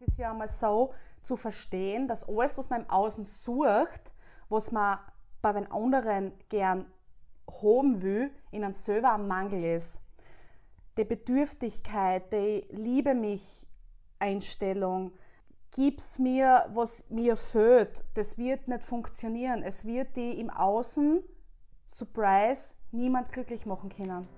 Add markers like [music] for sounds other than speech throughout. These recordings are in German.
Es ist ja einmal so zu verstehen, dass alles, was man im Außen sucht, was man bei den anderen gern haben will, in einem selber ein Mangel ist. Die Bedürftigkeit, die Liebe mich Einstellung, gib's mir, was mir fehlt, das wird nicht funktionieren. Es wird die im Außen, Surprise, niemand glücklich machen können.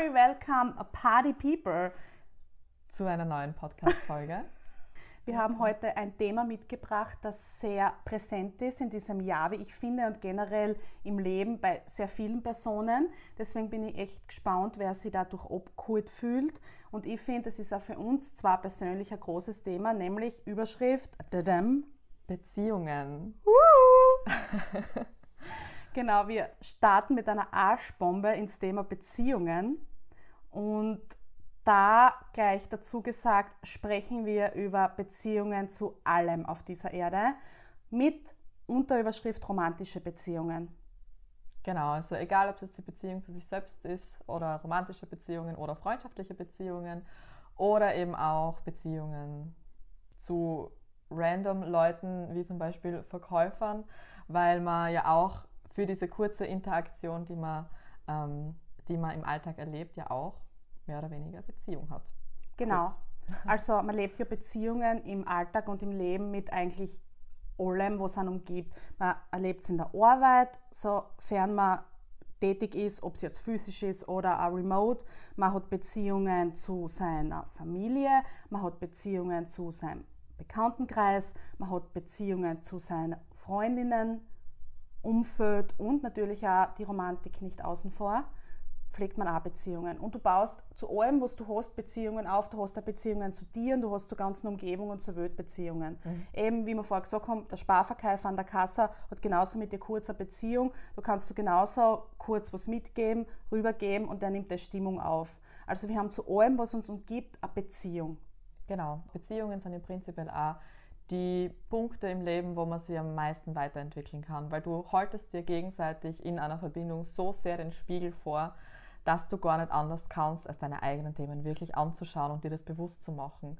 Very welcome, Party People. zu einer neuen Podcast-Folge. [laughs] Wir haben heute ein Thema mitgebracht, das sehr präsent ist in diesem Jahr, wie ich finde, und generell im Leben bei sehr vielen Personen. Deswegen bin ich echt gespannt, wer sich dadurch abgeholt fühlt. Und ich finde, es ist auch für uns zwar persönlich ein großes Thema, nämlich Überschrift Dadam. Beziehungen. [laughs] Genau, wir starten mit einer Arschbombe ins Thema Beziehungen. Und da gleich dazu gesagt, sprechen wir über Beziehungen zu allem auf dieser Erde mit Unterüberschrift romantische Beziehungen. Genau, also egal, ob es jetzt die Beziehung zu sich selbst ist oder romantische Beziehungen oder freundschaftliche Beziehungen oder eben auch Beziehungen zu random Leuten, wie zum Beispiel Verkäufern, weil man ja auch für diese kurze Interaktion, die man, ähm, die man im Alltag erlebt, ja auch mehr oder weniger Beziehung hat. Genau. Kurz. [laughs] [laughs] Also man lebt ja Beziehungen im Alltag und im Leben mit eigentlich allem, was einen umgibt. Man erlebt es in der Arbeit, sofern man tätig ist, ob es jetzt physisch ist oder auch remote. Man hat Beziehungen zu seiner Familie, man hat Beziehungen zu seinem Bekanntenkreis, man hat Beziehungen zu seinen Freundinnen, Umfeld und natürlich auch die Romantik nicht außen vor, pflegt man auch Beziehungen. Und du baust zu allem, was du hast, Beziehungen auf. Du hast auch Beziehungen zu dir und du hast zur ganzen Umgebung und zur Welt Beziehungen. Mhm. Eben, wie wir vorher gesagt haben, der Sparverkäufer an der Kasse hat genauso mit dir kurz eine Beziehung. Du kannst du genauso kurz was mitgeben, rübergeben und der nimmt der Stimmung auf. Also wir haben zu allem, was uns umgibt, eine Beziehung. Genau, Beziehungen sind im Prinzip auch die Punkte im Leben, wo man sich am meisten weiterentwickeln kann, weil du haltest dir gegenseitig in einer Verbindung so sehr den Spiegel vor, dass du gar nicht anders kannst, als deine eigenen Themen wirklich anzuschauen und dir das bewusst zu machen.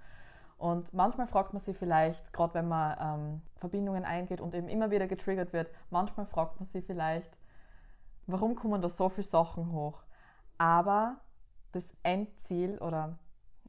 Und manchmal fragt man sich vielleicht, gerade wenn man ähm, Verbindungen eingeht und eben immer wieder getriggert wird, manchmal fragt man sich vielleicht, warum kommen da so viele Sachen hoch? Aber das Endziel oder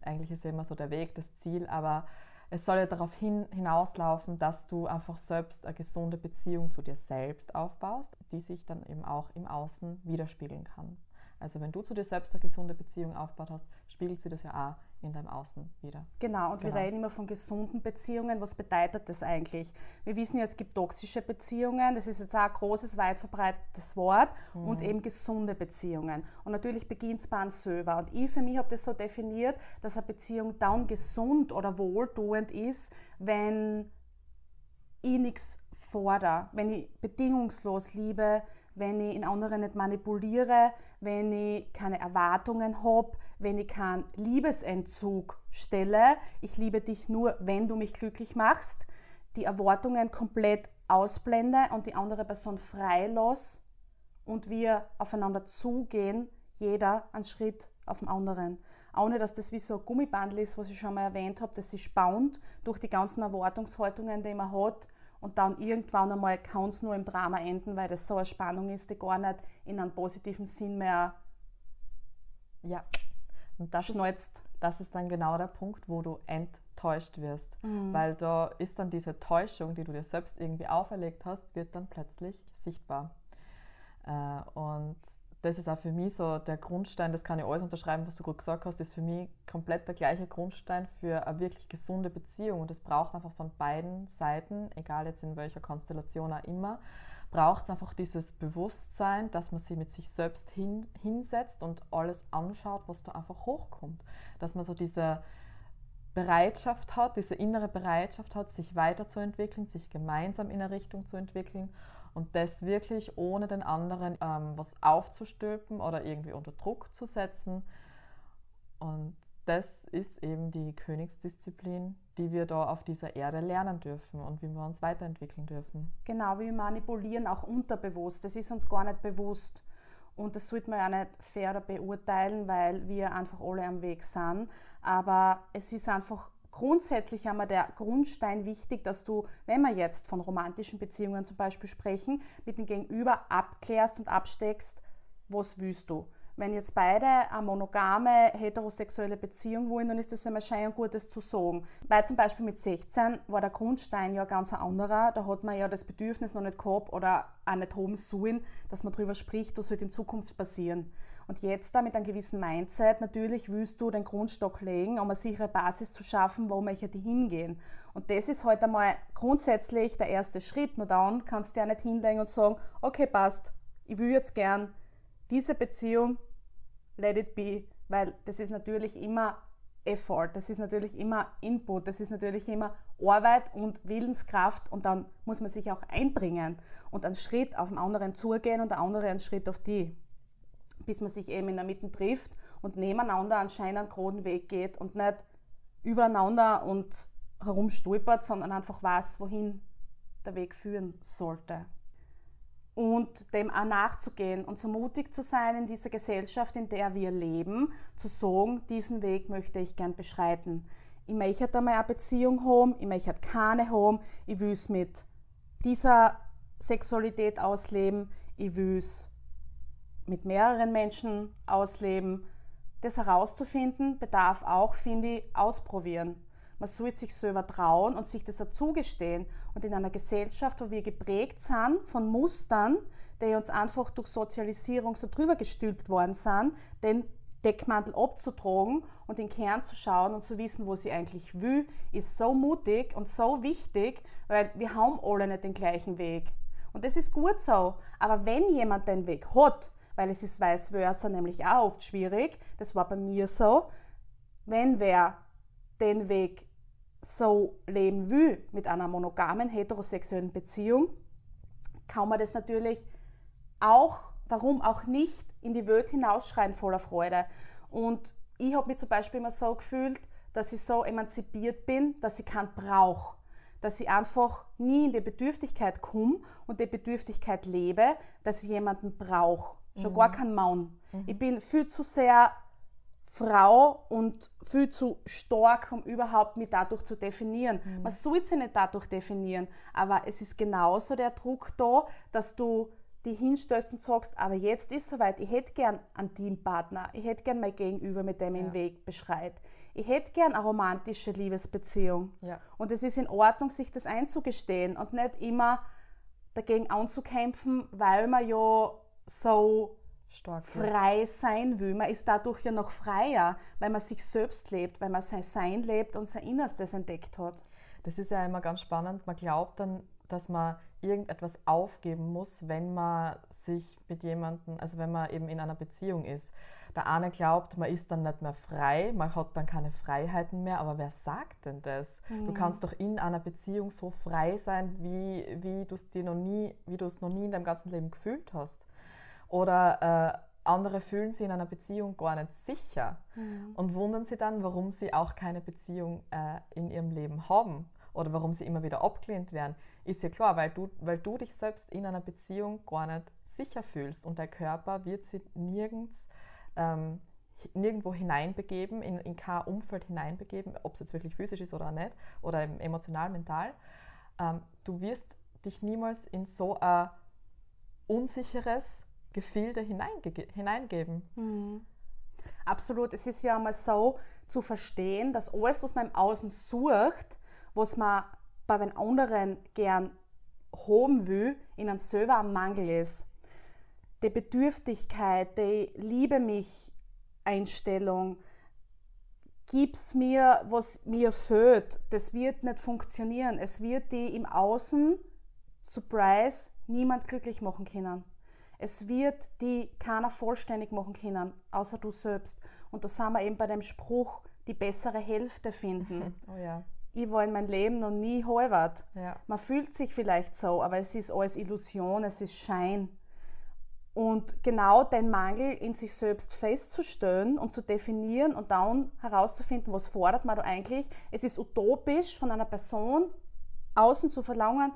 eigentlich ist ja immer so der Weg, das Ziel, aber es soll ja darauf hin, hinauslaufen, dass du einfach selbst eine gesunde Beziehung zu dir selbst aufbaust, die sich dann eben auch im Außen widerspiegeln kann. Also wenn du zu dir selbst eine gesunde Beziehung aufgebaut hast, spiegelt sie das ja auch in deinem Außen wieder. Genau, und Genau. wir reden immer von gesunden Beziehungen. Was bedeutet das eigentlich? Wir wissen ja, es gibt toxische Beziehungen, das ist jetzt auch ein großes, weit verbreitetes Wort, und eben gesunde Beziehungen. Und natürlich beginnt es bei einem selber. Und ich für mich habe das so definiert, dass eine Beziehung dann gesund oder wohltuend ist, wenn ich nichts fordere, wenn ich bedingungslos liebe, wenn ich in anderen nicht manipuliere, wenn ich keine Erwartungen habe, wenn ich keinen Liebesentzug stelle. Ich liebe dich nur, wenn du mich glücklich machst. Die Erwartungen komplett ausblende und die andere Person frei und wir aufeinander zugehen, jeder einen Schritt auf den anderen. Ohne dass das wie so ein Gummibandel ist, was ich schon mal erwähnt habe, das sich spaunt durch die ganzen Erwartungshaltungen, die man hat. Und dann irgendwann einmal kann es nur im Drama enden, weil das so eine Spannung ist, die gar nicht in einem positiven Sinn mehr Ja. Und das ist, das ist dann genau der Punkt, wo du enttäuscht wirst. Mhm. Weil da ist dann diese Täuschung, die du dir selbst irgendwie auferlegt hast, wird dann plötzlich sichtbar. Äh, und das ist auch für mich so der Grundstein, das kann ich alles unterschreiben, was du gerade gesagt hast, ist für mich komplett der gleiche Grundstein für eine wirklich gesunde Beziehung. Und es braucht einfach von beiden Seiten, egal jetzt in welcher Konstellation auch immer, braucht es einfach dieses Bewusstsein, dass man sich mit sich selbst hin, hinsetzt und alles anschaut, was da einfach hochkommt. Dass man so diese Bereitschaft hat, diese innere Bereitschaft hat, sich weiterzuentwickeln, sich gemeinsam in eine Richtung zu entwickeln und das wirklich ohne den anderen ähm, was aufzustülpen oder irgendwie unter Druck zu setzen. Und das ist eben die Königsdisziplin, die wir da auf dieser Erde lernen dürfen und wie wir uns weiterentwickeln dürfen. Genau, wir manipulieren auch unterbewusst. Das ist uns gar nicht bewusst. Und das sollte man ja nicht fairer beurteilen, weil wir einfach alle am Weg sind. Aber es ist einfach grundsätzlich einmal der Grundstein wichtig, dass du, wenn wir jetzt von romantischen Beziehungen zum Beispiel sprechen, mit dem Gegenüber abklärst und absteckst, was willst du wenn jetzt beide eine monogame, heterosexuelle Beziehung wollen, dann ist das immer schön und gut, das zu sagen. Weil zum Beispiel mit 16 war der Grundstein ja ganz ein anderer. Da hat man ja das Bedürfnis noch nicht gehabt oder auch nicht haben sollen, dass man darüber spricht, was wird in Zukunft passieren. Und jetzt da mit einem gewissen Mindset, natürlich willst du den Grundstock legen, um eine sichere Basis zu schaffen, wo möchte die hingehen. Und das ist heute halt einmal grundsätzlich der erste Schritt. Nur dann kannst du ja nicht hinlegen und sagen, okay, passt, ich will jetzt gern diese Beziehung, let it be, weil das ist natürlich immer Effort, das ist natürlich immer Input, das ist natürlich immer Arbeit und Willenskraft und dann muss man sich auch einbringen und einen Schritt auf den anderen zugehen und der andere einen Schritt auf die, bis man sich eben in der Mitte trifft und nebeneinander anscheinend einen geraden Weg geht und nicht übereinander und herumstolpert, sondern einfach weiß, wohin der Weg führen sollte und dem auch nachzugehen und so mutig zu sein in dieser Gesellschaft, in der wir leben, zu sagen, diesen Weg möchte ich gern beschreiten. Ich möchte einmal eine Beziehung haben, ich möchte keine haben, ich will es mit dieser Sexualität ausleben, ich will es mit mehreren Menschen ausleben. Das herauszufinden bedarf auch, finde ich, ausprobieren. Man sollte sich selber trauen und sich das zugestehen. Und in einer Gesellschaft, wo wir geprägt sind von Mustern, die uns einfach durch Sozialisierung so drüber gestülpt worden sind, den Deckmantel abzutragen und in den Kern zu schauen und zu wissen, wo sie eigentlich will, ist so mutig und so wichtig, weil wir haben alle nicht den gleichen Weg. Und das ist gut so. Aber wenn jemand den Weg hat, weil es ist vice versa nämlich auch oft schwierig, das war bei mir so, wenn wer den Weg so leben will mit einer monogamen heterosexuellen Beziehung, kann man das natürlich auch, warum auch nicht, in die Welt hinausschreien voller Freude. Und ich habe mich zum Beispiel immer so gefühlt, dass ich so emanzipiert bin, dass ich keinen brauche. Dass ich einfach nie in die Bedürftigkeit komme und die Bedürftigkeit lebe, dass ich jemanden brauche. Schon mhm. gar keinen Mann. Mhm. Ich bin viel zu sehr Frau und viel zu stark, um überhaupt mich dadurch zu definieren. Mhm. Man soll sie nicht dadurch definieren, aber es ist genauso der Druck da, dass du dich hinstellst und sagst, aber jetzt ist soweit, ich hätte gern einen Teampartner, ich hätte gern mein Gegenüber, mit dem ich ja. den Weg beschreit. Ich hätte gern eine romantische Liebesbeziehung. Ja. Und es ist in Ordnung, sich das einzugestehen und nicht immer dagegen anzukämpfen, weil man ja so Stark, frei sein will. Man ist dadurch ja noch freier, weil man sich selbst lebt, weil man sein Sein lebt und sein Innerstes entdeckt hat. Das ist ja immer ganz spannend. Man glaubt dann, dass man irgendetwas aufgeben muss, wenn man sich mit jemandem, also wenn man eben in einer Beziehung ist. Der eine glaubt, man ist dann nicht mehr frei, man hat dann keine Freiheiten mehr, aber wer sagt denn das? Mhm. Du kannst doch in einer Beziehung so frei sein, wie, wie du es dir noch nie, wie du es noch nie in deinem ganzen Leben gefühlt hast. Oder äh, andere fühlen sich in einer Beziehung gar nicht sicher mhm. und wundern sich dann, warum sie auch keine Beziehung äh, in ihrem Leben haben oder warum sie immer wieder abgelehnt werden. Ist ja klar, weil du, weil du dich selbst in einer Beziehung gar nicht sicher fühlst und der Körper wird sich nirgends, ähm, nirgendwo hineinbegeben, in, in kein Umfeld hineinbegeben, ob es jetzt wirklich physisch ist oder nicht, oder emotional, mental. Ähm, du wirst dich niemals in so ein unsicheres, Gefilde hineinge hineingeben. Mhm. Absolut. Es ist ja einmal so zu verstehen, dass alles, was man im Außen sucht, was man bei den anderen gern haben will, in einem selber ein Mangel ist. Die Bedürftigkeit, die Liebe mich Einstellung, gib's mir, was mir fehlt, das wird nicht funktionieren. Es wird die im Außen Surprise, niemand glücklich machen können. Es wird die keiner vollständig machen können, außer du selbst. Und da sind wir eben bei dem Spruch, die bessere Hälfte finden. [laughs] Oh ja. Ich war in meinem Leben noch nie halbert. Ja. Man fühlt sich vielleicht so, aber es ist alles Illusion, es ist Schein. Und genau den Mangel in sich selbst festzustellen und zu definieren und dann herauszufinden, was fordert man da eigentlich. Es ist utopisch von einer Person außen zu verlangen,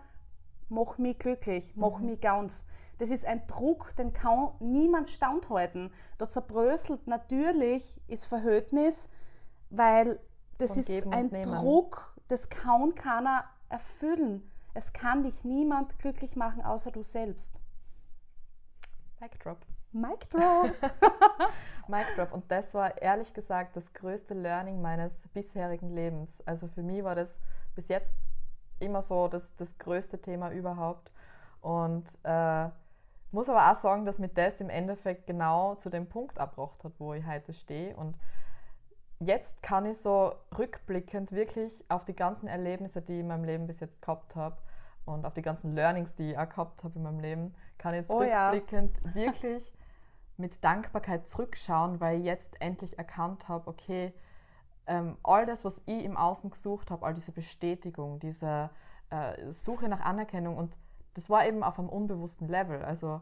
mach mich glücklich, mach mhm. mich ganz. Das ist ein Druck, den kann niemand standhalten. Da zerbröselt natürlich das Verhältnis, weil das Von ist ein Druck, das kann keiner erfüllen. Es kann dich niemand glücklich machen, außer du selbst. Mic drop. Mic drop. [laughs] Mic drop. Und das war ehrlich gesagt das größte Learning meines bisherigen Lebens. Also für mich war das bis jetzt immer so das, das größte Thema überhaupt. Und äh, muss aber auch sagen, dass mich das im Endeffekt genau zu dem Punkt abgebracht hat, wo ich heute stehe. Und jetzt kann ich so rückblickend wirklich auf die ganzen Erlebnisse, die ich in meinem Leben bis jetzt gehabt habe und auf die ganzen Learnings, die ich auch gehabt habe in meinem Leben, kann ich jetzt oh, rückblickend ja. wirklich [laughs] mit Dankbarkeit zurückschauen, weil ich jetzt endlich erkannt habe, okay, ähm, all das, was ich im Außen gesucht habe, all diese Bestätigung, diese äh, Suche nach Anerkennung und das war eben auf einem unbewussten Level. Also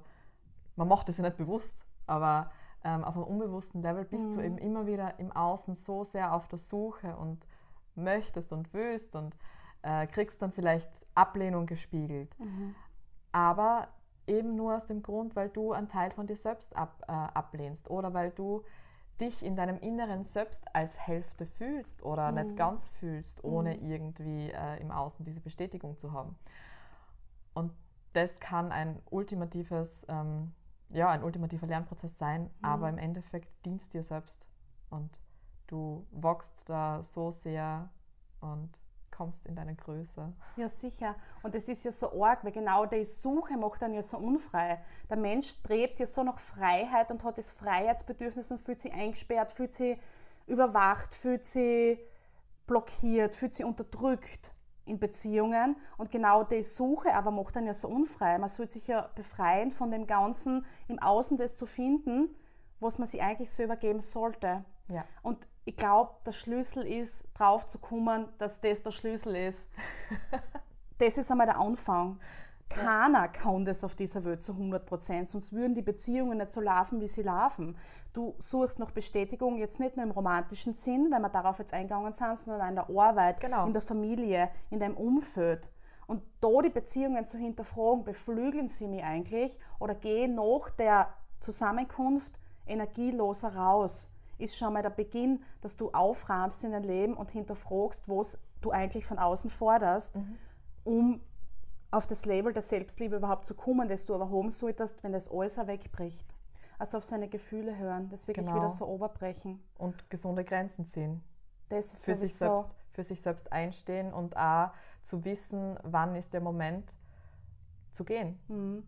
man macht das ja nicht bewusst, aber ähm, auf einem unbewussten Level bist mhm. du eben immer wieder im Außen so sehr auf der Suche und möchtest und willst und äh, kriegst dann vielleicht Ablehnung gespiegelt. Mhm. Aber eben nur aus dem Grund, weil du einen Teil von dir selbst ab, äh, ablehnst oder weil du dich in deinem Inneren selbst als Hälfte fühlst oder mhm. nicht ganz fühlst, ohne mhm. irgendwie äh, im Außen diese Bestätigung zu haben. Und das kann ein ultimatives, ähm, ja, ein ultimativer Lernprozess sein, mhm. aber im Endeffekt dienst dir selbst und du wachst da so sehr und kommst in deine Größe. Ja, sicher. Und es ist ja so arg, weil genau die Suche macht dann ja so unfrei. Der Mensch strebt ja so nach Freiheit und hat das Freiheitsbedürfnis und fühlt sich eingesperrt, fühlt sich überwacht, fühlt sich blockiert, fühlt sich unterdrückt in Beziehungen. Und genau die Suche aber macht dann ja so unfrei. Man sollte sich ja befreien von dem Ganzen, im Außen das zu finden, was man sich eigentlich selber geben sollte. Ja. Und ich glaube, der Schlüssel ist, drauf zu kommen, dass das der Schlüssel ist. [laughs] das ist einmal der Anfang. Keiner kann das auf dieser Welt zu 100 Prozent, sonst würden die Beziehungen nicht so laufen, wie sie laufen. Du suchst nach Bestätigung, jetzt nicht nur im romantischen Sinn, weil wir darauf jetzt eingegangen sind, sondern in der Arbeit, genau. in der Familie, in deinem Umfeld. Und da die Beziehungen zu hinterfragen, beflügeln sie mich eigentlich oder gehen nach der Zusammenkunft energieloser raus ist schon mal der Beginn, dass du aufrahmst in dein Leben und hinterfragst, was du eigentlich von außen forderst, mhm. um auf das Level der Selbstliebe überhaupt zu kommen, das du aber haben solltest, wenn das alles wegbricht. Also auf seine Gefühle hören, das wirklich genau. wieder so oberbrechen. Und gesunde Grenzen ziehen. Das ist für sich, selbst, für sich selbst einstehen und auch zu wissen, wann ist der Moment zu gehen. Mhm.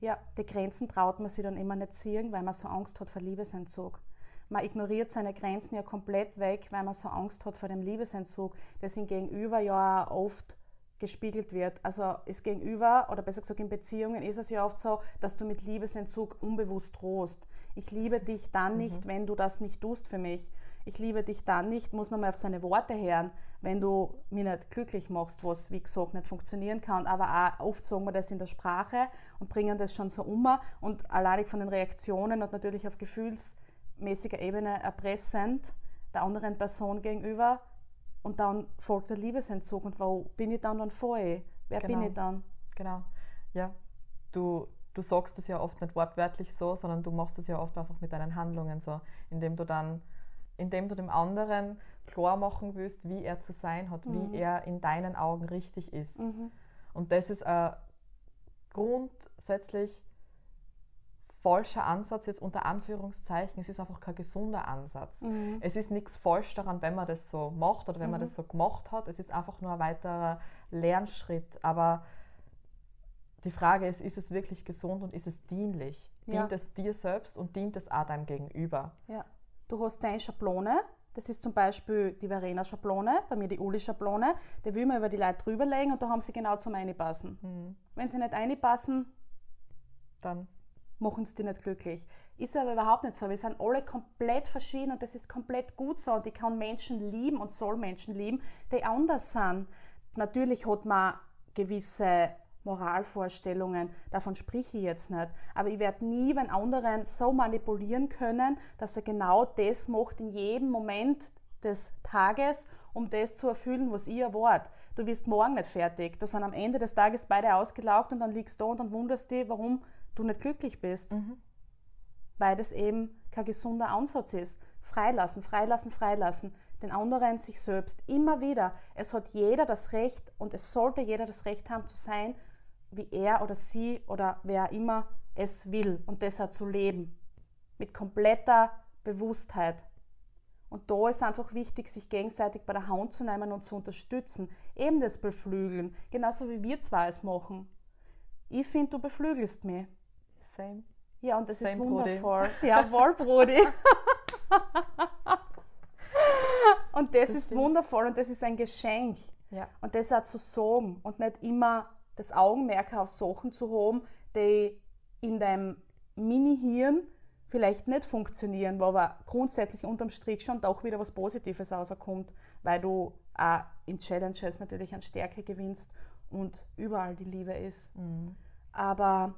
Ja, die Grenzen traut man sich dann immer nicht ziehen, weil man so Angst hat vor Liebesentzug man ignoriert seine Grenzen ja komplett weg, weil man so Angst hat vor dem Liebesentzug, das ihm gegenüber ja oft gespiegelt wird. Also ist gegenüber, oder besser gesagt in Beziehungen, ist es ja oft so, dass du mit Liebesentzug unbewusst drohst. Ich liebe dich dann mhm. nicht, wenn du das nicht tust für mich. Ich liebe dich dann nicht, muss man mal auf seine Worte hören, wenn du mich nicht glücklich machst, was wie gesagt nicht funktionieren kann. Aber auch oft sagen wir das in der Sprache und bringen das schon so um. Und allein von den Reaktionen und natürlich auf Gefühls- mäßiger Ebene erpressend der anderen Person gegenüber und dann folgt der Liebesentzug und wo bin ich dann dann vorher? Wer genau. bin ich dann? Genau, ja. Du, du sagst es ja oft nicht wortwörtlich so, sondern du machst es ja oft einfach mit deinen Handlungen so, indem du dann, indem du dem anderen klar machen willst, wie er zu sein hat, mhm. wie er in deinen Augen richtig ist. Mhm. Und das ist äh, grundsätzlich falscher Ansatz, jetzt unter Anführungszeichen. Es ist einfach kein gesunder Ansatz. Mhm. Es ist nichts falsch daran, wenn man das so macht oder wenn mhm. man das so gemacht hat. Es ist einfach nur ein weiterer Lernschritt. Aber die Frage ist, ist es wirklich gesund und ist es dienlich? Ja. Dient es dir selbst und dient es auch deinem Gegenüber? Ja. Du hast deine Schablone, Das ist zum Beispiel die Verena-Schablone, bei mir die Uli-Schablone. Die will man über die Leute drüberlegen und da haben sie genau zum Einpassen. Mhm. Wenn sie nicht einpassen, dann machen sie die nicht glücklich. Ist aber überhaupt nicht so. Wir sind alle komplett verschieden und das ist komplett gut so. Und ich kann Menschen lieben und soll Menschen lieben, die anders sind. Natürlich hat man gewisse Moralvorstellungen, davon spreche ich jetzt nicht. Aber ich werde nie einen anderen so manipulieren können, dass er genau das macht in jedem Moment des Tages, um das zu erfüllen, was ich erwarte. Du wirst morgen nicht fertig. Du sind am Ende des Tages beide ausgelaugt und dann liegst du da und dann wunderst dich, warum du nicht glücklich bist. Mhm. Weil das eben kein gesunder Ansatz ist. Freilassen, freilassen, freilassen. Den anderen, sich selbst. Immer wieder. Es hat jeder das Recht und es sollte jeder das Recht haben zu sein, wie er oder sie oder wer immer es will und deshalb zu leben. Mit kompletter Bewusstheit. Und da ist einfach wichtig, sich gegenseitig bei der Hand zu nehmen und zu unterstützen. Eben das Beflügeln. Genauso wie wir zwei es machen. Ich finde, du beflügelst mich. Same. Ja, und das Same ist wundervoll. Brody. Jawohl, Brody. und das, das ist stimmt. wundervoll und das ist ein Geschenk. Ja. Und das auch zu sagen und nicht immer das Augenmerk auf Sachen zu haben, die in deinem Mini-Hirn vielleicht nicht funktionieren, wo aber grundsätzlich unterm Strich schon doch wieder was Positives rauskommt, weil du auch in Challenges natürlich an Stärke gewinnst und überall die Liebe ist. Mhm. Aber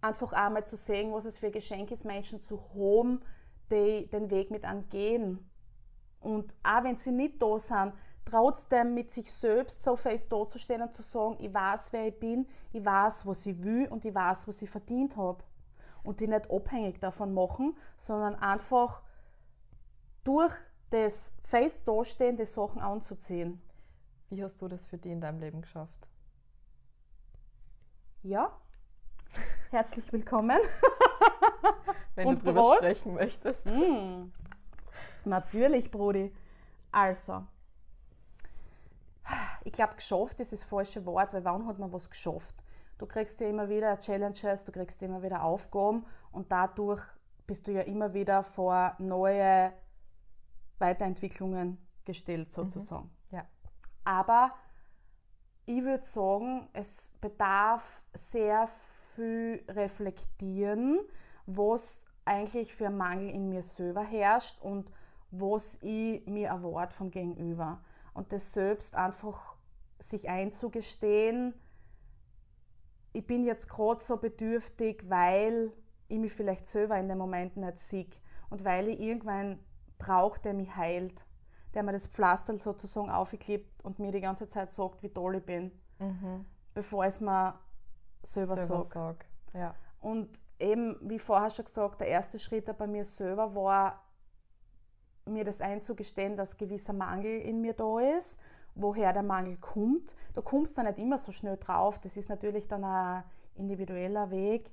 einfach einmal zu sehen, was es für Geschenk ist, Menschen zu haben, die den Weg mit angehen. Und auch wenn sie nicht da sind, trotzdem mit sich selbst so fest dazustehen und zu sagen, ich weiß, wer ich bin, ich weiß, was ich will und ich weiß, was ich verdient habe. Und die nicht abhängig davon machen, sondern einfach durch das fest dastehen, die Sachen anzuziehen. Wie hast du das für dich in deinem Leben geschafft? Ja, herzlich willkommen. [laughs] Wenn Und du drüber Prost. sprechen möchtest. Mm. Natürlich, Brudi. Also, ich glaube, geschafft ist das falsche Wort, weil wann hat man was geschafft? Du kriegst ja immer wieder Challenges, du kriegst immer wieder Aufgaben und dadurch bist du ja immer wieder vor neue Weiterentwicklungen gestellt, sozusagen. Ja. Aber ich würde sagen, es bedarf sehr viel reflektieren, was eigentlich für ein Mangel in mir selber herrscht und was ich mir erwarte vom Gegenüber. Und das selbst einfach sich einzugestehen, ich bin jetzt gerade so bedürftig, weil ich mich vielleicht selber in dem Moment nicht sehe und weil ich irgendwann brauche, der mich heilt, der mir das Pflaster sozusagen aufklebt und mir die ganze Zeit sagt, wie toll ich bin, Mhm. bevor es mir selber, Selber sagt. sag. Ja. Und eben, wie vorher schon gesagt, der erste Schritt bei mir selber war, mir das einzugestehen, dass gewisser Mangel in mir da ist, woher der Mangel kommt. Du kommst da nicht immer so schnell drauf. Das ist natürlich dann ein individueller Weg,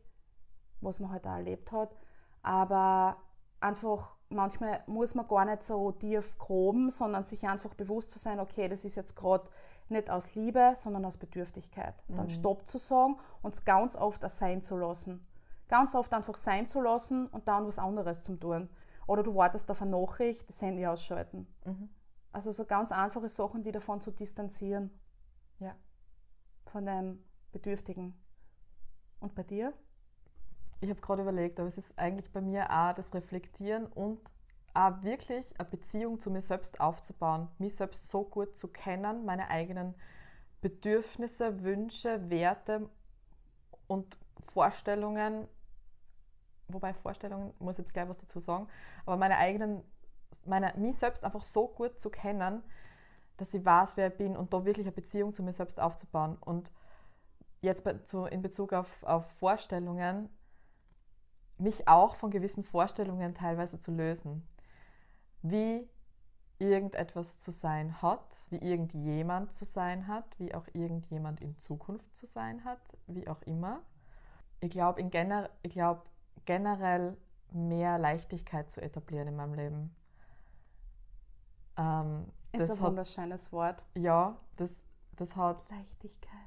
was man halt auch erlebt hat. Aber einfach, manchmal muss man gar nicht so tief groben, sondern sich einfach bewusst zu sein, okay, das ist jetzt gerade nicht aus Liebe, sondern aus Bedürftigkeit. Und dann Mhm. Stopp zu sagen und es ganz oft auch sein zu lassen. Ganz oft einfach sein zu lassen und dann was anderes zu tun. Oder du wartest auf eine Nachricht, das Handy ausschalten. Mhm. Also so ganz einfache Sachen, die davon zu distanzieren. Ja. Von dem Bedürftigen. Und bei dir? Ich habe gerade überlegt, aber es ist eigentlich bei mir auch das Reflektieren und auch wirklich eine Beziehung zu mir selbst aufzubauen, mich selbst so gut zu kennen, meine eigenen Bedürfnisse, Wünsche, Werte und Vorstellungen, wobei Vorstellungen, muss jetzt gleich was dazu sagen, aber meine eigenen, meine, mich selbst einfach so gut zu kennen, dass ich weiß, wer ich bin und da wirklich eine Beziehung zu mir selbst aufzubauen. Und jetzt in Bezug auf, auf Vorstellungen, mich auch von gewissen Vorstellungen teilweise zu lösen. Wie irgendetwas zu sein hat, wie irgendjemand zu sein hat, wie auch irgendjemand in Zukunft zu sein hat, wie auch immer. Ich glaube, gener glaub, generell mehr Leichtigkeit zu etablieren in meinem Leben. Ähm, Ist das ein hat, wunderschönes Wort. ja, das, das hat Leichtigkeit.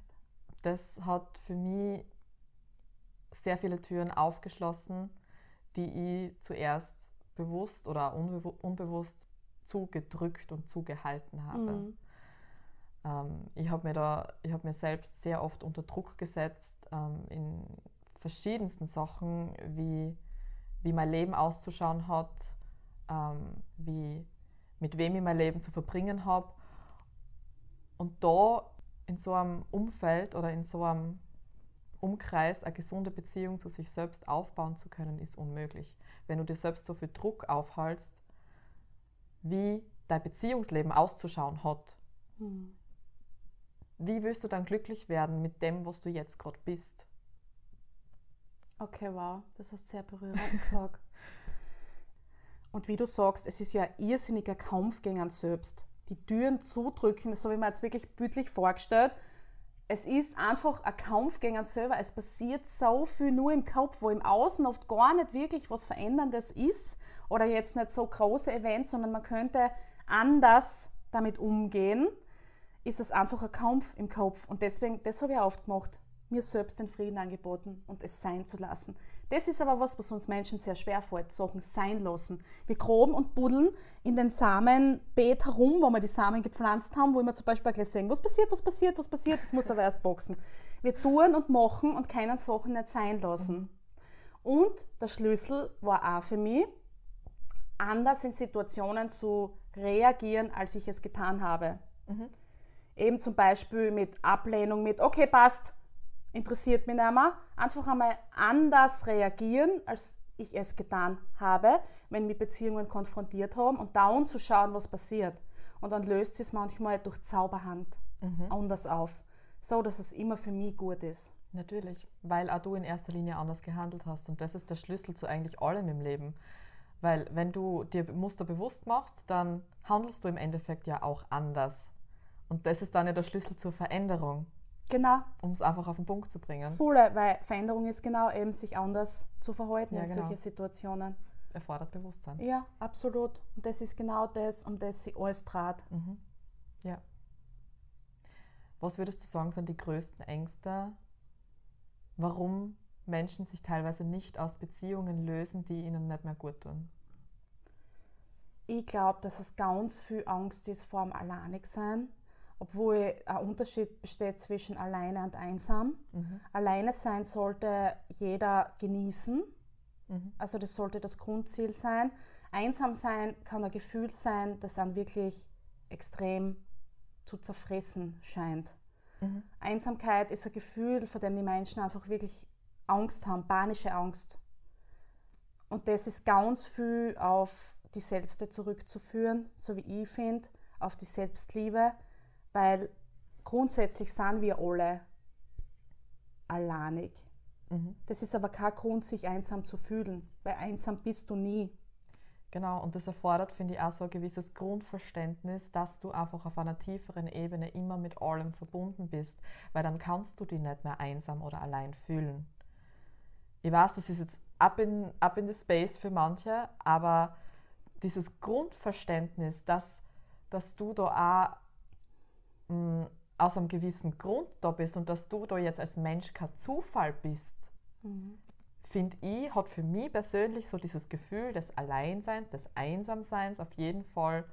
das hat für mich sehr viele Türen aufgeschlossen, die ich zuerst bewusst oder unbewu- unbewusst zugedrückt und zugehalten habe. Mhm. Ähm, ich habe mir da, ich habe mir selbst sehr oft unter Druck gesetzt ähm, in verschiedensten Sachen, wie, wie mein Leben auszuschauen hat, ähm, wie, mit wem ich mein Leben zu verbringen habe. Und da in so einem Umfeld oder in so einem Umkreis eine gesunde Beziehung zu sich selbst aufbauen zu können, ist unmöglich. Wenn du dir selbst so viel Druck aufhalst, wie dein Beziehungsleben auszuschauen hat, hm. wie willst du dann glücklich werden mit dem, was du jetzt gerade bist? Okay, wow, das hast du sehr berührend [laughs] gesagt. Und wie du sagst, es ist ja ein irrsinniger Kampf gegen einen selbst. Die Türen zudrücken, das habe ich mir jetzt wirklich bildlich vorgestellt. Es ist einfach ein Kampf gegen einen selber. Es passiert so viel nur im Kopf, wo im Außen oft gar nicht wirklich was Veränderndes ist oder jetzt nicht so große Events, sondern man könnte anders damit umgehen, ist es einfach ein Kampf im Kopf. Und deswegen, das habe ich oft gemacht mir selbst den Frieden angeboten und es sein zu lassen. Das ist aber was, was uns Menschen sehr schwer fällt, Sachen sein lassen. Wir groben und buddeln in den Samenbeet herum, wo wir die Samen gepflanzt haben, wo wir zum Beispiel gleich sehen, was passiert, was passiert, was passiert, das muss aber erst wachsen. Wir tun und machen und keinen Sachen nicht sein lassen. Und der Schlüssel war auch für mich, anders in Situationen zu reagieren, als ich es getan habe. Mhm. Eben zum Beispiel mit Ablehnung, mit, okay, passt, interessiert mich nicht mehr. Einfach einmal anders reagieren, als ich es getan habe, wenn mich Beziehungen konfrontiert haben und dann zu schauen, was passiert. Und dann löst es manchmal durch Zauberhand mhm. anders auf, so dass es immer für mich gut ist. Natürlich, weil auch du in erster Linie anders gehandelt hast und das ist der Schlüssel zu eigentlich allem im Leben. Weil wenn du dir Muster bewusst machst, dann handelst du im Endeffekt ja auch anders. Und das ist dann ja der Schlüssel zur Veränderung. Genau. Um es einfach auf den Punkt zu bringen. Volle, weil Veränderung ist genau eben, sich anders zu verhalten ja, in genau. solche Situationen. Erfordert Bewusstsein. Ja, absolut. Und das ist genau das, um das sie alles trat. Mhm. Ja. Was würdest du sagen, sind die größten Ängste, warum Menschen sich teilweise nicht aus Beziehungen lösen, die ihnen nicht mehr gut tun? Ich glaube, dass es ganz viel Angst ist vor dem Alleinigsein obwohl ein Unterschied besteht zwischen alleine und einsam. Mhm. Alleine sein sollte jeder genießen. Mhm. Also das sollte das Grundziel sein. Einsam sein kann ein Gefühl sein, das dann wirklich extrem zu zerfressen scheint. Mhm. Einsamkeit ist ein Gefühl, vor dem die Menschen einfach wirklich Angst haben, panische Angst. Und das ist ganz viel auf die Selbste zurückzuführen, so wie ich finde, auf die Selbstliebe weil grundsätzlich sind wir alle alleinig. Mhm. Das ist aber kein Grund, sich einsam zu fühlen, weil einsam bist du nie. Genau, und das erfordert, finde ich, auch so ein gewisses Grundverständnis, dass du einfach auf einer tieferen Ebene immer mit allem verbunden bist, weil dann kannst du dich nicht mehr einsam oder allein fühlen. Ich weiß, das ist jetzt up in, up in the space für manche, aber dieses Grundverständnis, dass, dass du da auch mh, aus einem gewissen Grund da bist und dass du da jetzt als Mensch kein Zufall bist, mhm. finde ich, hat für mich persönlich so dieses Gefühl des Alleinseins, des Einsamseins auf jeden Fall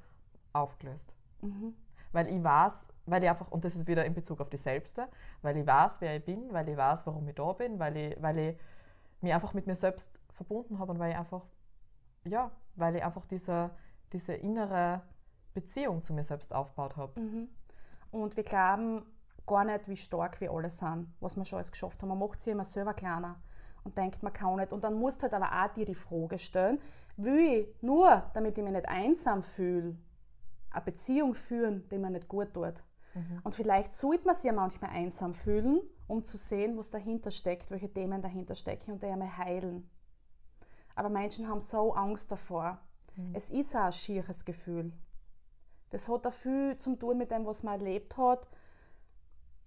aufgelöst. Mhm. Weil ich weiß, weil ich einfach, und das ist wieder in Bezug auf die Selbste, weil ich weiß, wer ich bin, weil ich weiß, warum ich da bin, weil ich, weil ich mich einfach mit mir selbst verbunden habe und weil ich einfach, ja, weil ich einfach diese, diese innere Beziehung zu mir selbst aufgebaut habe. Mhm. Und wir glauben gar nicht, wie stark wir alle sind, was wir schon alles geschafft haben. Man macht sich immer selber kleiner und denkt, man kann nicht. Und dann musst du halt aber auch dir die Frage stellen, will ich nur, damit ich mich nicht einsam fühle, eine Beziehung führen, die mir nicht gut tut. Mhm. Und vielleicht sollte man sich ja manchmal einsam fühlen, um zu sehen, was dahinter steckt, welche Themen dahinter stecken und die einmal heilen. Aber Menschen haben so Angst davor. Mhm. Es ist auch ein schieres Gefühl. Das hat auch viel zu tun mit dem, was man erlebt hat.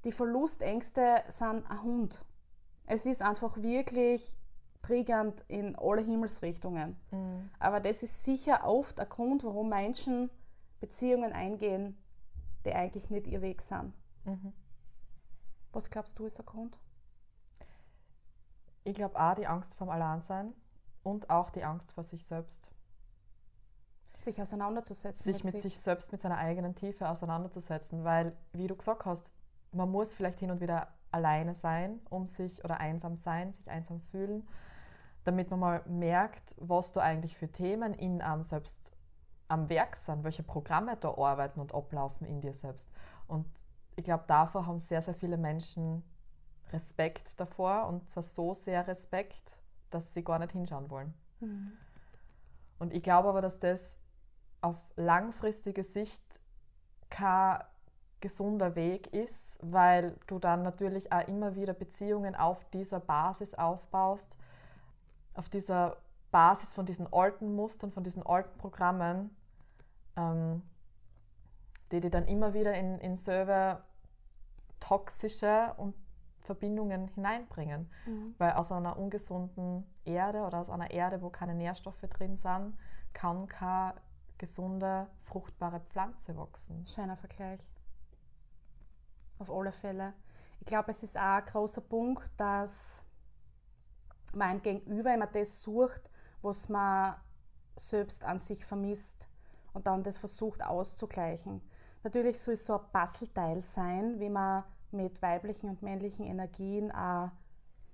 Die Verlustängste sind ein Hund. Es ist einfach wirklich triggernd in alle Himmelsrichtungen. Mhm. Aber das ist sicher oft ein Grund, warum Menschen Beziehungen eingehen, die eigentlich nicht ihr Weg sind. Mhm. Was glaubst du ist der Grund? Ich glaube auch die Angst vom Alleinsein und auch die Angst vor sich selbst. Sich auseinanderzusetzen. Sich mit, sich. sich selbst, mit seiner eigenen Tiefe auseinanderzusetzen, weil, wie du gesagt hast, man muss vielleicht hin und wieder alleine sein, um sich oder einsam sein, sich einsam fühlen, damit man mal merkt, was du eigentlich für Themen in einem selbst am Werk sind, welche Programme da arbeiten und ablaufen in dir selbst. Und ich glaube, davor haben sehr, sehr viele Menschen Respekt davor und zwar so sehr Respekt, dass sie gar nicht hinschauen wollen. Mhm. Und ich glaube aber, dass das auf langfristige Sicht kein gesunder Weg ist, weil du dann natürlich auch immer wieder Beziehungen auf dieser Basis aufbaust, auf dieser Basis von diesen alten Mustern, von diesen alten Programmen, ähm, die dich dann immer wieder in, in selber toxische und Verbindungen hineinbringen. Mhm. Weil aus einer ungesunden Erde oder aus einer Erde, wo keine Nährstoffe drin sind, kann keine gesunde, fruchtbare Pflanze wachsen. Schöner Vergleich. Auf alle Fälle. Ich glaube, es ist auch ein großer Punkt, dass man Gegenüber immer das sucht, was man selbst an sich vermisst und dann das versucht auszugleichen. Natürlich soll es so ein Puzzleteil sein, wie man mit weiblichen und männlichen Energien auch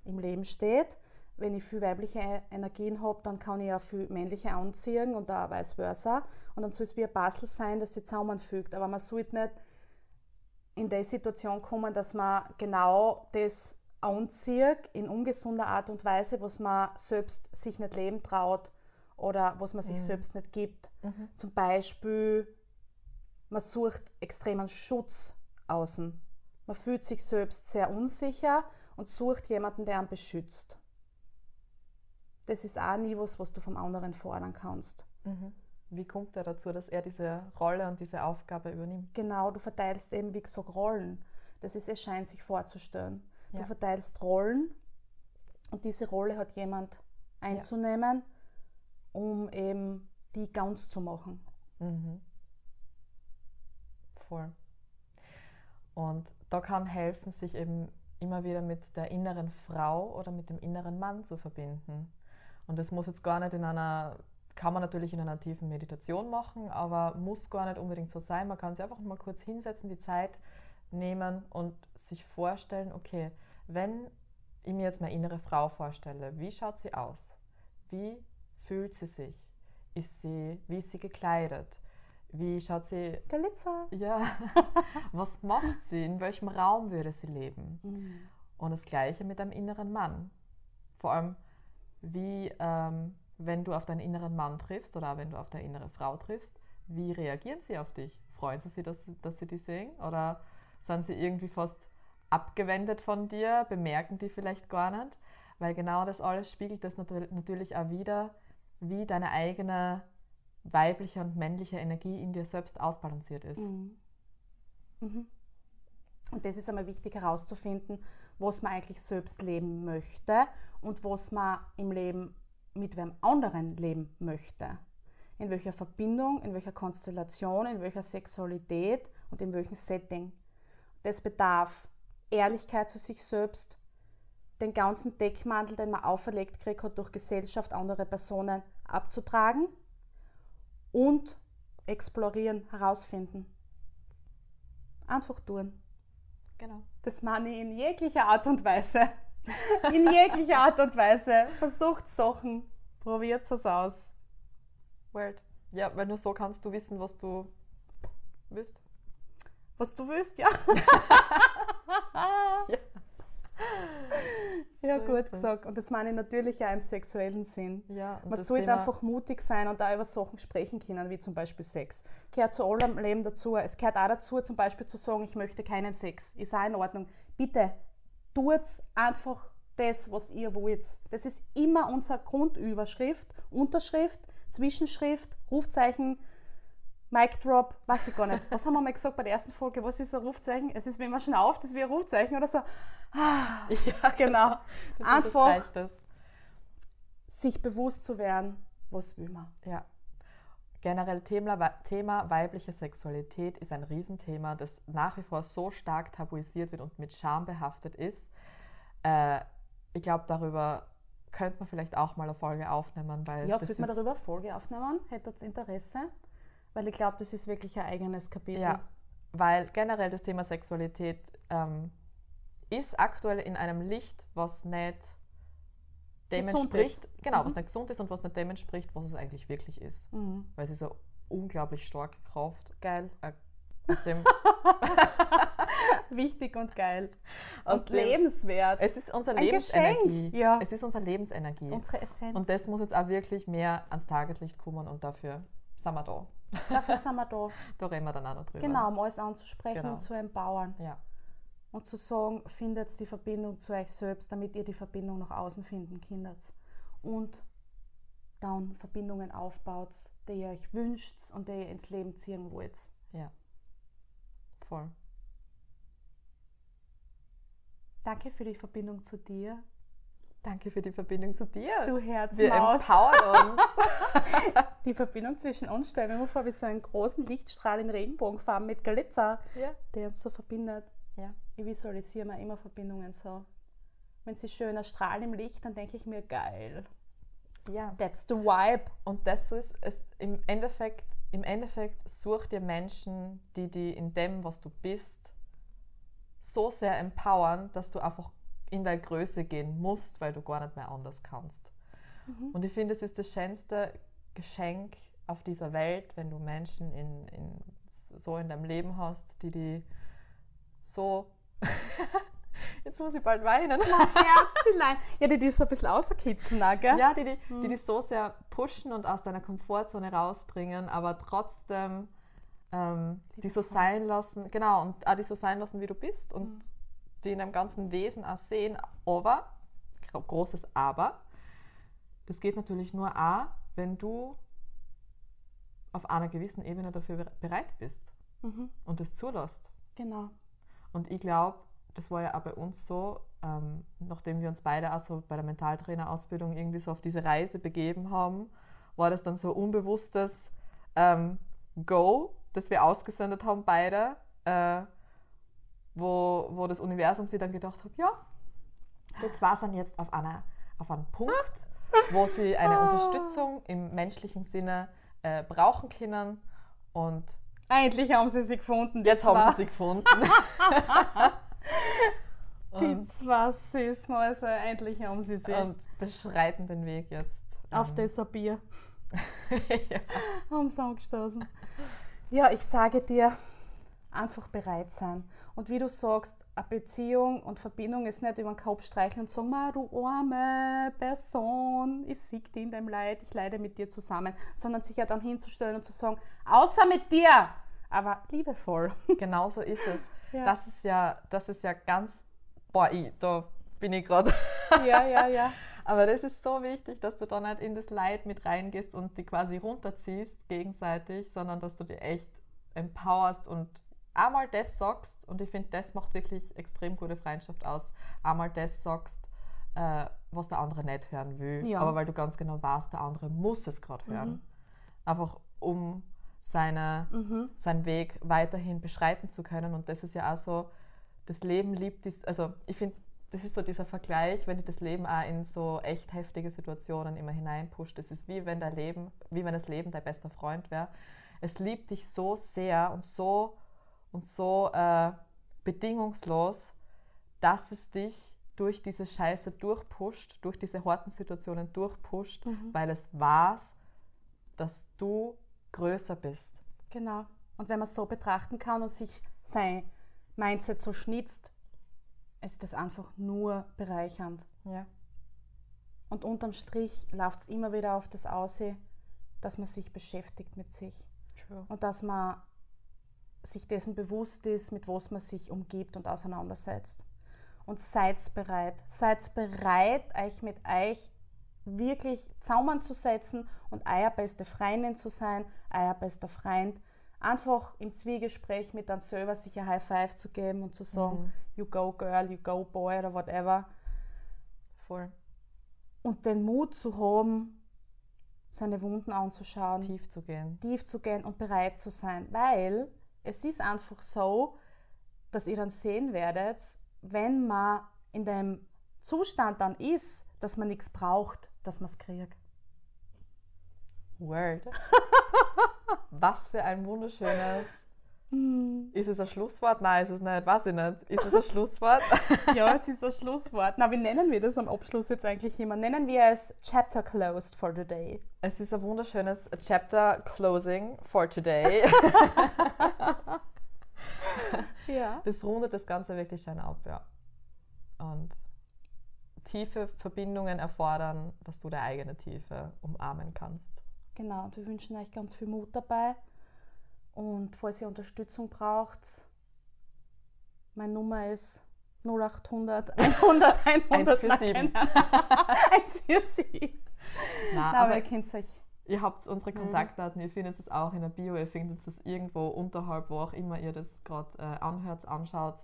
im Leben steht. Wenn ich viel weibliche Energien habe, dann kann ich auch viel männliche anziehen und auch vice versa. Und dann soll es wie ein Puzzle sein, das sich zusammenfügt. Aber man sollte nicht in die Situation kommen, dass man genau das anzieht in ungesunder Art und Weise, was man selbst sich nicht leben traut oder was man sich mhm. selbst nicht gibt. Mhm. Zum Beispiel, man sucht extremen Schutz außen. Man fühlt sich selbst sehr unsicher und sucht jemanden, der einen beschützt. Das ist auch nie was, was du vom anderen fordern kannst. Mhm. Wie kommt er dazu, dass er diese Rolle und diese Aufgabe übernimmt? Genau, du verteilst eben, wie gesagt, Rollen. Das ist, es scheint sich vorzustellen. Ja. Du verteilst Rollen und diese Rolle hat jemand einzunehmen, ja. um eben die ganz zu machen. Mhm. Voll. Und da kann helfen, sich eben immer wieder mit der inneren Frau oder mit dem inneren Mann zu verbinden. Und das muss jetzt gar nicht in einer, kann man natürlich in einer tiefen Meditation machen, aber muss gar nicht unbedingt so sein. Man kann sich einfach mal kurz hinsetzen, die Zeit nehmen und sich vorstellen, okay, wenn ich mir jetzt meine innere Frau vorstelle, wie schaut sie aus? Wie fühlt sie sich? Ist sie, wie ist sie gekleidet? Wie schaut sie? Glitzer. Ja. [laughs] Was macht sie? In welchem Raum würde sie leben? Mhm. Und das Gleiche mit einem inneren Mann. Vor allem, wie, ähm, wenn du auf deinen inneren Mann triffst oder wenn du auf deine innere Frau triffst, wie reagieren sie auf dich? Freuen sie sich, dass, dass sie dich sehen? Oder sind sie irgendwie fast abgewendet von dir? Bemerken die vielleicht gar nicht? Weil genau das alles spiegelt das natürlich auch wieder, wie deine eigene weibliche und männliche Energie in dir selbst ausbalanciert ist. Mhm. Mhm. Und das ist einmal wichtig herauszufinden, was man eigentlich selbst leben möchte und was man im Leben mit wem anderen leben möchte. In welcher Verbindung, in welcher Konstellation, in welcher Sexualität und in welchem Setting. Das bedarf Ehrlichkeit zu sich selbst, den ganzen Deckmantel, den man auferlegt kriegt hat, durch Gesellschaft andere Personen abzutragen und explorieren, herausfinden. Einfach tun. Genau. Das ich in jeglicher Art und Weise. [laughs] In jeglicher Art und Weise. Versucht Sachen, probiert es aus. Word. Ja, weil nur so kannst du wissen, was du willst. Was du willst, ja. [laughs] ja. [laughs] Ja, so gut gesagt. Und das meine ich natürlich auch im sexuellen Sinn. Ja, Man sollte Thema einfach mutig sein und da über Sachen sprechen können, wie zum Beispiel Sex. Gehört zu allem Leben dazu. Es gehört auch dazu, zum Beispiel zu sagen, ich möchte keinen Sex. Ist auch in Ordnung. Bitte, tut einfach das, was ihr wollt. Das ist immer unsere Grundüberschrift, Unterschrift, Zwischenschrift, Rufzeichen, Mic Drop, weiß ich gar nicht. Was haben wir mal gesagt bei der ersten Folge? Was ist ein Rufzeichen? Es ist, wenn man schnauft, das ist wie ein Rufzeichen oder so. Ah, ja, genau. genau. Einfach sich bewusst zu werden, was will man. Ja. Generell Thema, Thema weibliche Sexualität ist ein Riesenthema, das nach wie vor so stark tabuisiert wird und mit Scham behaftet ist. Äh, ich glaube, darüber könnte man vielleicht auch mal eine Folge aufnehmen. Weil Ja, das sollte man darüber eine Folge aufnehmen? Hättet ihr Interesse? Weil ich glaube, das ist wirklich ein eigenes Kapitel. Ja, weil generell das Thema Sexualität ähm, ist aktuell in einem Licht, was nicht dem Gesund entspricht, ist. genau, Mhm. was nicht gesund ist und was nicht dem entspricht, was es eigentlich wirklich ist. Mhm. Weil es ist eine unglaublich starke Kraft. Geil. Dem, [laughs] Wichtig und geil. aus und dem, lebenswert. es ist unsere Ein Lebensenergie. Geschenk, ja. Es ist unsere Lebensenergie. Unsere Essenz. und das muss jetzt auch wirklich mehr ans Tageslicht kommen und dafür sind wir da. Dafür sind wir da. [laughs] Da reden wir dann auch noch drüber. Genau, um alles anzusprechen Genau. und zu empowern. Ja, Und zu sagen, findet die Verbindung zu euch selbst, damit ihr die Verbindung nach außen finden könnt. Und dann Verbindungen aufbaut, die ihr euch wünscht und die ihr ins Leben ziehen wollt. ja. Voll. Danke für die Verbindung zu dir. Danke für die Verbindung zu dir. Du Wir Herzmaus. empowern uns. [laughs] [laughs] Die Verbindung zwischen uns stellen wir mir vor wie so einen großen Lichtstrahl in Regenbogenfarben mit Glitzer, ja. der uns so verbindet. Ja. Ich visualisiere mir immer Verbindungen so. Wenn sie schöner strahlen im Licht, dann denke ich mir, geil. ja. That's the vibe. Und das so ist es im Endeffekt, im Endeffekt such dir Menschen, die die in dem, was du bist, so sehr empowern, dass du einfach in deine Größe gehen musst, weil du gar nicht mehr anders kannst. Und ich finde, es ist das schönste Geschenk auf dieser Welt, wenn du Menschen in, in, so in deinem Leben hast, die die so. [laughs] Jetzt muss ich bald weinen. Herzlein. Ja, die die so ein bisschen außerkitzeln, gell? Ja, die, die, die dich so sehr pushen und aus deiner Komfortzone rausbringen, aber trotzdem ähm, die so sein lassen, genau, und auch die so sein lassen, wie du bist und die in deinem ganzen Wesen auch sehen. Aber, gro- großes Aber, das geht natürlich nur auch, wenn du auf einer gewissen Ebene dafür bere- bereit bist Mhm. und es zulässt. Genau. Und ich glaube, das war ja auch bei uns so, ähm, nachdem wir uns beide auch so bei der Mentaltrainerausbildung irgendwie so auf diese Reise begeben haben, war das dann so unbewusstes ähm, Go, das wir ausgesendet haben, beide, äh, wo, wo das Universum sich dann gedacht hat, ja, jetzt war es jetzt auf, einer, auf einem Punkt, wo sie eine Unterstützung im menschlichen Sinne äh, brauchen können und Endlich haben sie sie gefunden. Jetzt haben sie sie gefunden. [laughs] Die zwei Süßmäuse, endlich haben sie sie. und beschreiten den Weg jetzt. Auf ähm, das Bier [laughs] ja. haben sie angestoßen. Ja, ich sage dir, einfach bereit sein. Und wie du sagst, eine Beziehung und Verbindung ist nicht über den Kopf streicheln und sagen, "Ma, du arme Person, ich sehe dich in deinem Leid, ich leide mit dir zusammen, sondern sich ja dann hinzustellen und zu sagen, außer mit dir, aber liebevoll. [laughs] Genau so ist es. Ja. Das ist ja, das ist ja ganz, boah, ich, da bin ich gerade. [laughs] Ja, ja, ja. [laughs] Aber das ist so wichtig, dass du da nicht in das Leid mit reingehst und die quasi runterziehst gegenseitig, sondern dass du dich echt empowerst und einmal das sagst, und ich finde, das macht wirklich extrem gute Freundschaft aus, einmal das sagst, äh, was der andere nicht hören will, Ja. aber weil du ganz genau weißt, der andere muss es gerade hören. Mhm. Einfach um seine, Mhm. seinen Weg weiterhin beschreiten zu können. Und das ist ja auch so, das Leben liebt dies, also ich finde, das ist so dieser Vergleich, wenn dich das Leben auch in so echt heftige Situationen immer hineinpusht. Das ist wie wenn dein Leben, wie wenn das Leben dein bester Freund wäre. Es liebt dich so sehr und so und so äh, bedingungslos, dass es dich durch diese Scheiße durchpusht, durch diese harten Situationen durchpusht, Mhm. weil es weiß, dass du größer bist. Genau. Und wenn man es so betrachten kann und sich sein Mindset so schnitzt, ist das einfach nur bereichernd. Ja. Und unterm Strich läuft es immer wieder auf das aus, dass man sich beschäftigt mit sich True. und dass man sich dessen bewusst ist, mit was man sich umgibt und auseinandersetzt. Und seid bereit. Seid bereit, euch mit euch wirklich zusammenzusetzen und euer beste Freundin zu sein, euer bester Freund. Einfach im Zwiegespräch mit dann selber sich ein High Five zu geben und zu sagen, Mhm. you go girl, you go boy oder whatever. Voll. Und den Mut zu haben, seine Wunden anzuschauen, Tief zu gehen. tief zu gehen und bereit zu sein. Weil es ist einfach so, dass ihr dann sehen werdet, wenn man in dem Zustand dann ist, dass man nichts braucht, dass man es kriegt. Word. [laughs] Was für ein wunderschönes. Ist es ein Schlusswort? Nein, ist es nicht. Weiß ich nicht. Ist es ein Schlusswort? [laughs] ja, es ist ein Schlusswort. Na, wie nennen wir das am Abschluss jetzt eigentlich immer? Nennen wir es Chapter Closed for today. Es ist ein wunderschönes Chapter Closing for today. [laughs] ja. Das rundet das Ganze wirklich schön ab, ja. Und tiefe Verbindungen erfordern, dass du deine eigene Tiefe umarmen kannst. Genau, und wir wünschen euch ganz viel Mut dabei. Und falls ihr Unterstützung braucht, meine Nummer ist 0800 100 100 147. Eins für sie. Nein, [laughs] Na, aber ihr kennt euch. ihr habt unsere Mhm. Kontaktdaten, ihr findet es auch in der Bio, ihr findet es irgendwo unterhalb, wo auch immer ihr das gerade äh, anhört, anschaut.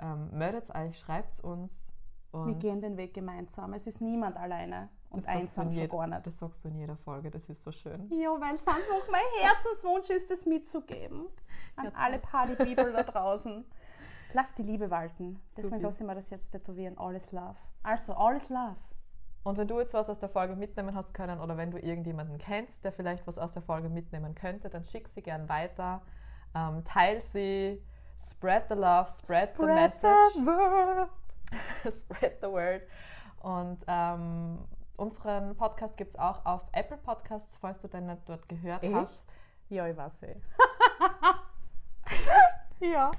Ähm, meldet euch, schreibt uns. Wir Und gehen den Weg gemeinsam. Es ist niemand alleine und einsam in schon jed- gar nicht. Das sagst du in jeder Folge, das ist so schön. Ja, weil es einfach mein Herzenswunsch ist, das mitzugeben. An Ja, alle Party-People da draußen. Lass die Liebe walten. Deswegen Supi. lassen wir das jetzt tätowieren. All is love. Also, all is love. Und wenn du jetzt was aus der Folge mitnehmen hast können oder wenn du irgendjemanden kennst, der vielleicht was aus der Folge mitnehmen könnte, dann schick sie gern weiter, ähm, teil sie, spread the love, spread, the message, the word. [laughs] spread the word. Und ähm, unseren Podcast gibt es auch auf Apple Podcasts, falls du den nicht dort gehört hast. Ja, ich weiß eh. [laughs] ja,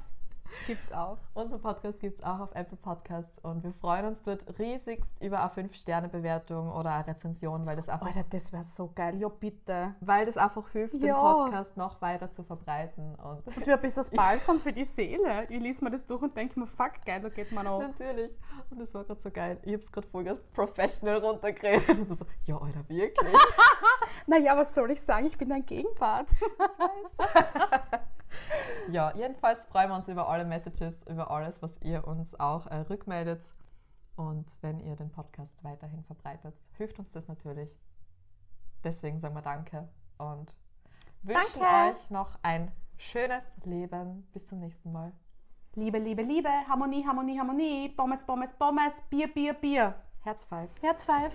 gibt's auch. Unser Podcast gibt es auch auf Apple Podcasts und wir freuen uns dort riesigst über eine 5-Sterne-Bewertung oder eine Rezension, weil das einfach Alter, das wäre so geil. Ja, bitte. weil das einfach hilft, den Ja. Podcast noch weiter zu verbreiten. Und Und wie ein bisschen [laughs] Balsam für die Seele. Ich lese mir das durch und denke mir, fuck, geil, da geht man auch. natürlich. Und das war gerade so geil. Ich habe es gerade voll ganz professional runtergeredet. Und so, ja, Alter, wirklich? [laughs] Naja, was soll ich sagen? Ich bin dein Gegenpart. [laughs] ja, jedenfalls freuen wir uns über alle Messages, über alles, was ihr uns auch äh, rückmeldet. Und wenn ihr den Podcast weiterhin verbreitet, hilft uns das natürlich. Deswegen sagen wir Danke und wünschen Danke. euch noch ein schönes Leben. Bis zum nächsten Mal. Liebe, Liebe, Liebe, Harmonie, Harmonie, Harmonie, Pommes, Pommes, Pommes, Bier, Bier, Bier. Herz five. Herz five.